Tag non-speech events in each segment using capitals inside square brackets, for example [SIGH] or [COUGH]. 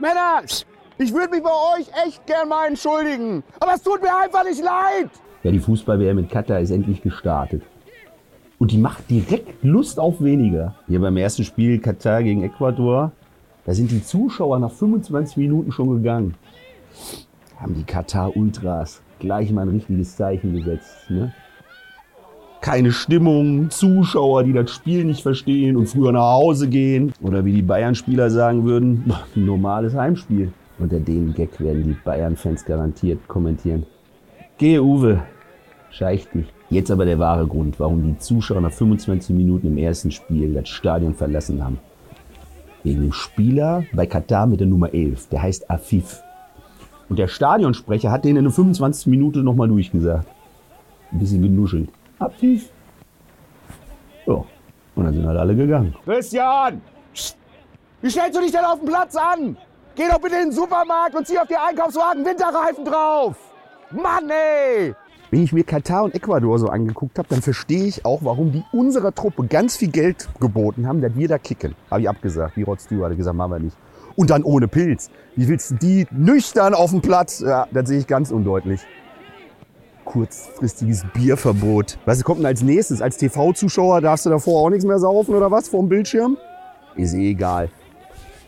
Männer, ich würde mich bei euch echt gern mal entschuldigen. Aber es tut mir einfach nicht leid. Ja, die Fußball-WM mit Katar ist endlich gestartet. Und die macht direkt Lust auf weniger. Hier beim ersten Spiel Katar gegen Ecuador, da sind die Zuschauer nach 25 Minuten schon gegangen. Haben die Katar-Ultras gleich mal ein richtiges Zeichen gesetzt. Ne? Keine Stimmung, Zuschauer, die das Spiel nicht verstehen und früher nach Hause gehen. Oder wie die Bayern-Spieler sagen würden, [LAUGHS] normales Heimspiel. Unter dem Gag werden die Bayern-Fans garantiert kommentieren. Geh, Uwe, scheich dich. Jetzt aber der wahre Grund, warum die Zuschauer nach 25 Minuten im ersten Spiel das Stadion verlassen haben. Wegen dem Spieler bei Katar mit der Nummer 11, der heißt Afif. Und der Stadionsprecher hat den in der 25 Minute nochmal durchgesagt. Ein bisschen genuschelt. Afif. Ja, und dann sind halt alle gegangen. Christian! Psst. Wie stellst du dich denn auf den Platz an? Geh doch bitte in den Supermarkt und zieh auf die Einkaufswagen Winterreifen drauf! Mann, ey! Wenn ich mir Katar und Ecuador so angeguckt habe, dann verstehe ich auch, warum die unserer Truppe ganz viel Geld geboten haben, dass wir da kicken. Habe ich abgesagt. Wie Rod Stewart hat gesagt, machen wir nicht. Und dann ohne Pilz. Wie willst du die nüchtern auf dem Platz? Ja, das sehe ich ganz undeutlich. Kurzfristiges Bierverbot. Was kommt denn als nächstes? Als TV-Zuschauer darfst du davor auch nichts mehr saufen oder was vor dem Bildschirm? Ist eh egal.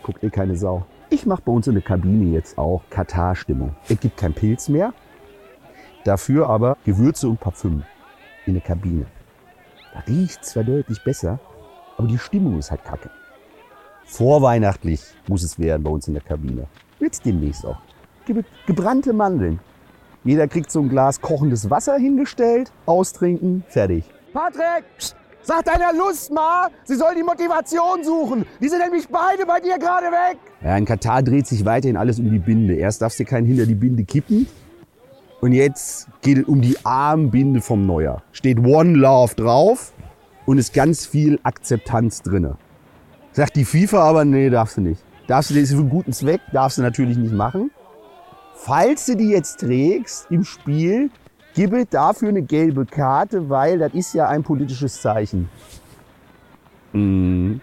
Guckt eh keine Sau. Ich mache bei uns in der Kabine jetzt auch Katar-Stimmung. Es gibt kein Pilz mehr. Dafür aber Gewürze und Parfüm in der Kabine. Da riecht zwar deutlich besser, aber die Stimmung ist halt kacke. Vorweihnachtlich muss es werden bei uns in der Kabine. Jetzt demnächst auch. Ge gebrannte Mandeln. Jeder kriegt so ein Glas kochendes Wasser hingestellt, austrinken, fertig. Patrick, pst, sag deiner Lust mal, sie soll die Motivation suchen. Die sind nämlich beide bei dir gerade weg. Ja, in Katar dreht sich weiterhin alles um die Binde. Erst darfst du keinen hinter die Binde kippen. Und jetzt geht es um die Armbinde vom Neuer. Steht One Love drauf und ist ganz viel Akzeptanz drinne. Sagt die FIFA aber, nee, darfst du nicht. Darfst du das für einen guten Zweck, darfst du natürlich nicht machen. Falls du die jetzt trägst im Spiel, gib es dafür eine gelbe Karte, weil das ist ja ein politisches Zeichen. Mhm.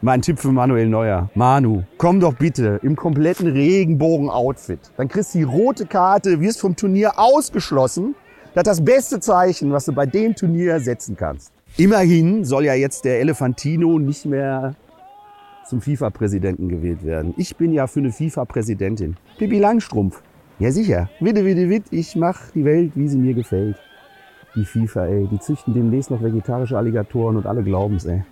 Mein Tipp für Manuel Neuer. Manu, komm doch bitte im kompletten Regenbogen-Outfit. Dann kriegst du die rote Karte, wirst vom Turnier ausgeschlossen. Das ist das beste Zeichen, was du bei dem Turnier setzen kannst. Immerhin soll ja jetzt der Elefantino nicht mehr zum FIFA-Präsidenten gewählt werden. Ich bin ja für eine FIFA-Präsidentin. Pippi Langstrumpf. Ja sicher. Witte, witte, witte. Ich mach die Welt, wie sie mir gefällt. Die FIFA, ey. Die züchten demnächst noch vegetarische Alligatoren und alle glauben's, ey.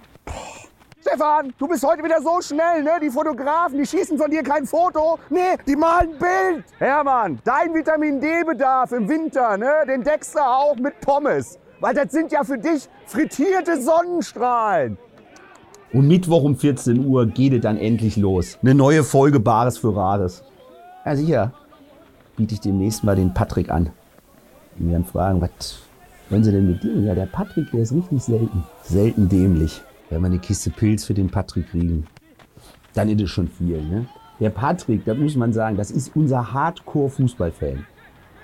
Stefan, du bist heute wieder so schnell, ne? Die Fotografen, die schießen von dir kein Foto. Nee, die malen ein Bild. Hermann, dein Vitamin D-Bedarf im Winter, ne? Den deckst auch mit Pommes. Weil das sind ja für dich frittierte Sonnenstrahlen. Und Mittwoch um 14 Uhr geht es dann endlich los. Eine neue Folge Bares für Rares. Ja, sicher. Biete ich demnächst mal den Patrick an. Und dann fragen, was wollen Sie denn mit dem? Ja, der Patrick, der ist richtig selten. Selten dämlich. Wenn wir eine Kiste Pilz für den Patrick kriegen, dann ist es schon viel. Ne? Der Patrick, das muss man sagen, das ist unser Hardcore-Fußballfan.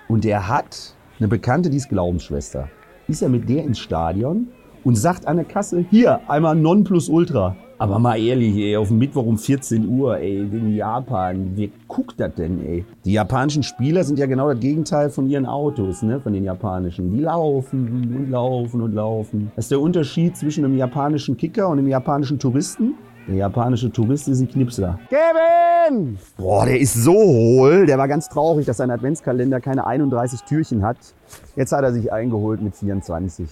Und der hat eine Bekannte, die ist Glaubensschwester. Ist er mit der ins Stadion und sagt an der Kasse, hier, einmal Nonplusultra. Aber mal ehrlich, ey, auf dem Mittwoch um 14 Uhr, ey, in Japan, wer guckt das denn, ey? Die japanischen Spieler sind ja genau das Gegenteil von ihren Autos, ne, von den japanischen. Die laufen und laufen und laufen. Das ist der Unterschied zwischen einem japanischen Kicker und einem japanischen Touristen. Der japanische Tourist ist ein Knipser. Kevin! Boah, der ist so hohl. Der war ganz traurig, dass sein Adventskalender keine 31 Türchen hat. Jetzt hat er sich eingeholt mit 24.